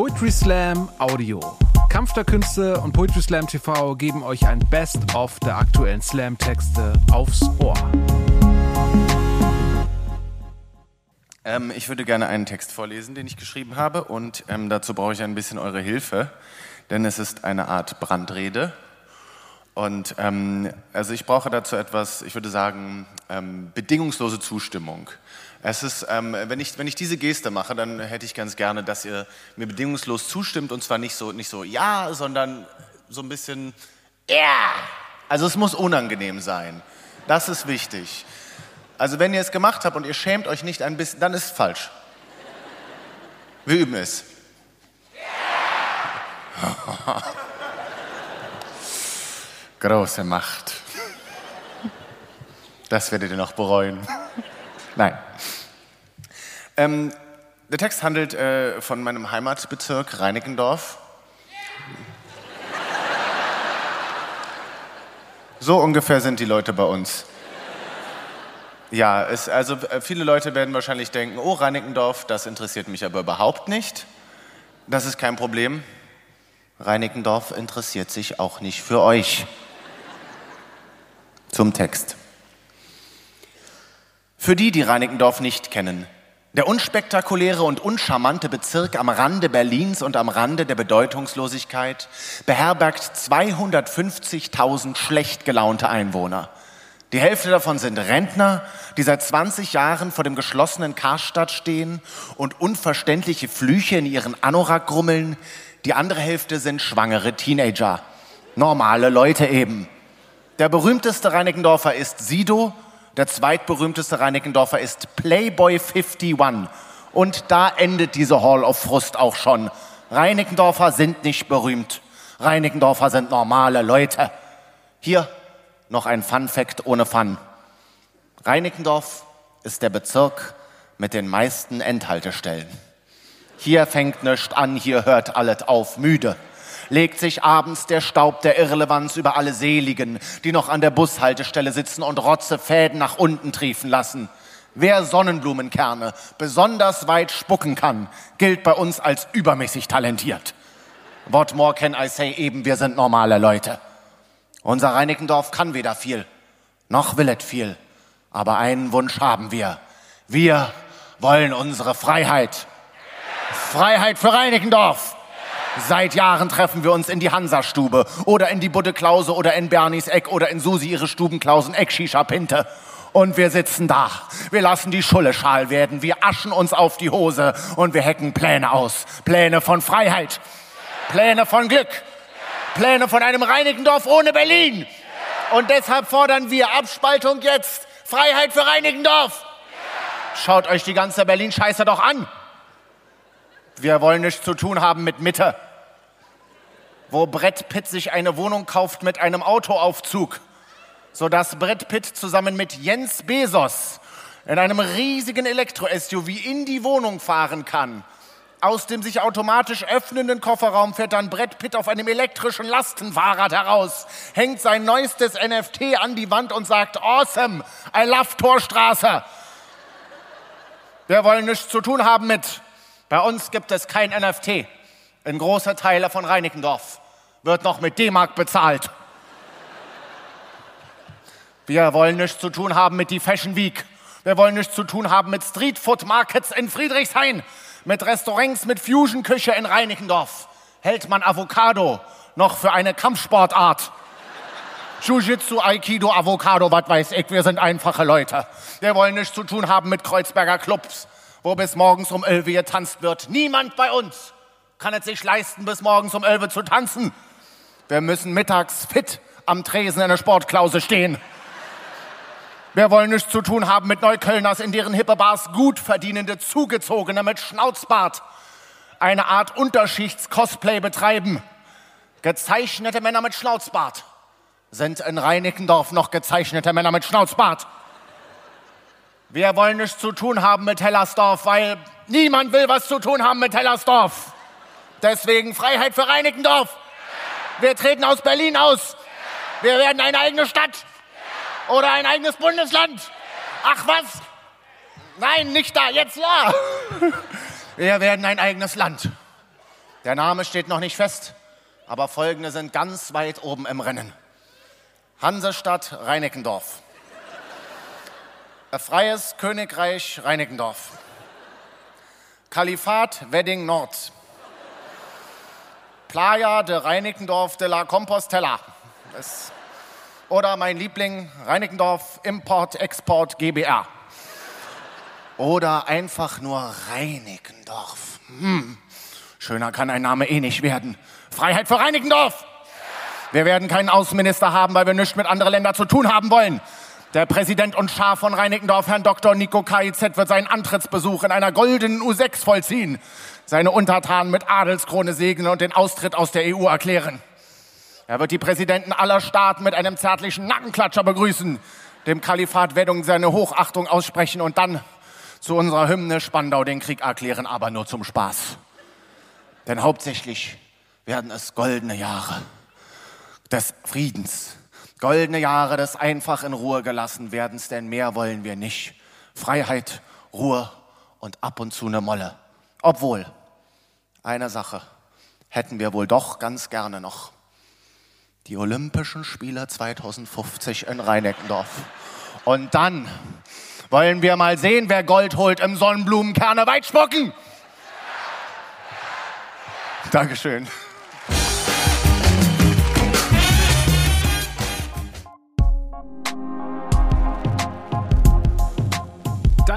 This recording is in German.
Poetry Slam Audio. Kampf der Künste und Poetry Slam TV geben euch ein Best-of der aktuellen Slam-Texte aufs Ohr. Ähm, ich würde gerne einen Text vorlesen, den ich geschrieben habe, und ähm, dazu brauche ich ein bisschen eure Hilfe, denn es ist eine Art Brandrede. Und ähm, also ich brauche dazu etwas, ich würde sagen, ähm, bedingungslose Zustimmung. Es ist, ähm, wenn, ich, wenn ich diese Geste mache, dann hätte ich ganz gerne, dass ihr mir bedingungslos zustimmt und zwar nicht so, nicht so ja, sondern so ein bisschen ja. Yeah. Also es muss unangenehm sein. Das ist wichtig. Also wenn ihr es gemacht habt und ihr schämt euch nicht ein bisschen, dann ist es falsch. Wir üben es. Yeah. Große Macht. Das werdet ihr noch bereuen. Nein. Ähm, der Text handelt äh, von meinem Heimatbezirk Reinickendorf. So ungefähr sind die Leute bei uns. Ja, es, also äh, viele Leute werden wahrscheinlich denken, oh, Reinickendorf, das interessiert mich aber überhaupt nicht. Das ist kein Problem. Reinickendorf interessiert sich auch nicht für euch. Zum Text. Für die, die Reinickendorf nicht kennen, der unspektakuläre und uncharmante Bezirk am Rande Berlins und am Rande der Bedeutungslosigkeit beherbergt 250.000 schlecht gelaunte Einwohner. Die Hälfte davon sind Rentner, die seit 20 Jahren vor dem geschlossenen Karstadt stehen und unverständliche Flüche in ihren Anorak grummeln. Die andere Hälfte sind schwangere Teenager. Normale Leute eben. Der berühmteste Reinickendorfer ist Sido, der zweitberühmteste Reinickendorfer ist Playboy 51. Und da endet diese Hall of Frust auch schon. Reinickendorfer sind nicht berühmt. Reinickendorfer sind normale Leute. Hier noch ein Fun Fact ohne Fun. Reinickendorf ist der Bezirk mit den meisten Endhaltestellen. Hier fängt nichts an, hier hört alles auf, müde legt sich abends der Staub der Irrelevanz über alle Seligen, die noch an der Bushaltestelle sitzen und Rotzefäden nach unten triefen lassen. Wer Sonnenblumenkerne besonders weit spucken kann, gilt bei uns als übermäßig talentiert. What more can I say? Eben, wir sind normale Leute. Unser Reinickendorf kann weder viel, noch will es viel. Aber einen Wunsch haben wir. Wir wollen unsere Freiheit. Freiheit für Reinickendorf. Seit Jahren treffen wir uns in die Hansastube oder in die Budde Klause oder in Bernies Eck oder in Susi ihre Stubenklausen Eck Shisha Pinte. Und wir sitzen da. Wir lassen die Schulle schal werden. Wir aschen uns auf die Hose und wir hecken Pläne aus. Pläne von Freiheit. Pläne von Glück. Pläne von einem Reinickendorf ohne Berlin. Und deshalb fordern wir Abspaltung jetzt. Freiheit für Reinickendorf. Schaut euch die ganze Berlin-Scheiße doch an. Wir wollen nichts zu tun haben mit Mitte, wo Brett Pitt sich eine Wohnung kauft mit einem Autoaufzug, sodass Brett Pitt zusammen mit Jens Bezos in einem riesigen Elektro-SUV in die Wohnung fahren kann. Aus dem sich automatisch öffnenden Kofferraum fährt dann Brett Pitt auf einem elektrischen Lastenfahrrad heraus, hängt sein neuestes NFT an die Wand und sagt, awesome, I love Torstraße. Wir wollen nichts zu tun haben mit bei uns gibt es kein NFT. In großer Teile von Reinickendorf wird noch mit D-Mark bezahlt. Wir wollen nichts zu tun haben mit die Fashion Week. Wir wollen nichts zu tun haben mit Street Food Markets in Friedrichshain, mit Restaurants mit Fusion Küche in Reinickendorf. Hält man Avocado noch für eine Kampfsportart? Jiu-Jitsu, Aikido, Avocado, was weiß ich, wir sind einfache Leute. Wir wollen nichts zu tun haben mit Kreuzberger Clubs wo bis morgens um 11 getanzt wird. Niemand bei uns kann es sich leisten, bis morgens um 11 zu tanzen. Wir müssen mittags fit am Tresen in der Sportklause stehen. Wir wollen nichts zu tun haben mit Neuköllners, in deren hippe Bars gut verdienende Zugezogene mit Schnauzbart eine Art Unterschichts-Cosplay betreiben. Gezeichnete Männer mit Schnauzbart sind in Reinickendorf noch gezeichnete Männer mit Schnauzbart. Wir wollen nichts zu tun haben mit Hellersdorf, weil niemand will was zu tun haben mit Hellersdorf. Deswegen Freiheit für Reinickendorf. Wir treten aus Berlin aus. Wir werden eine eigene Stadt oder ein eigenes Bundesland. Ach was? Nein, nicht da, jetzt ja. Wir werden ein eigenes Land. Der Name steht noch nicht fest, aber folgende sind ganz weit oben im Rennen. Hansestadt Reinickendorf. Freies Königreich Reinickendorf. Kalifat Wedding Nord. Playa de Reinickendorf de la Compostela. Das oder mein Liebling Reinickendorf Import Export GBR. Oder einfach nur Reinickendorf. Hm. Schöner kann ein Name eh nicht werden. Freiheit für Reinickendorf! Wir werden keinen Außenminister haben, weil wir nichts mit anderen Ländern zu tun haben wollen. Der Präsident und Schar von Reinickendorf, Herrn Dr. Nico KIZ, wird seinen Antrittsbesuch in einer goldenen U6 vollziehen, seine Untertanen mit Adelskrone segnen und den Austritt aus der EU erklären. Er wird die Präsidenten aller Staaten mit einem zärtlichen Nackenklatscher begrüßen, dem Kalifat Weddung seine Hochachtung aussprechen und dann zu unserer Hymne Spandau den Krieg erklären, aber nur zum Spaß. Denn hauptsächlich werden es goldene Jahre des Friedens, goldene Jahre des einfach in Ruhe gelassen werdens, denn mehr wollen wir nicht. Freiheit, Ruhe und ab und zu eine Molle. Obwohl, eine Sache hätten wir wohl doch ganz gerne noch die Olympischen Spiele 2050 in Rhein-Eckendorf. Und dann wollen wir mal sehen, wer Gold holt im Sonnenblumenkerne Weitspucken. Dankeschön.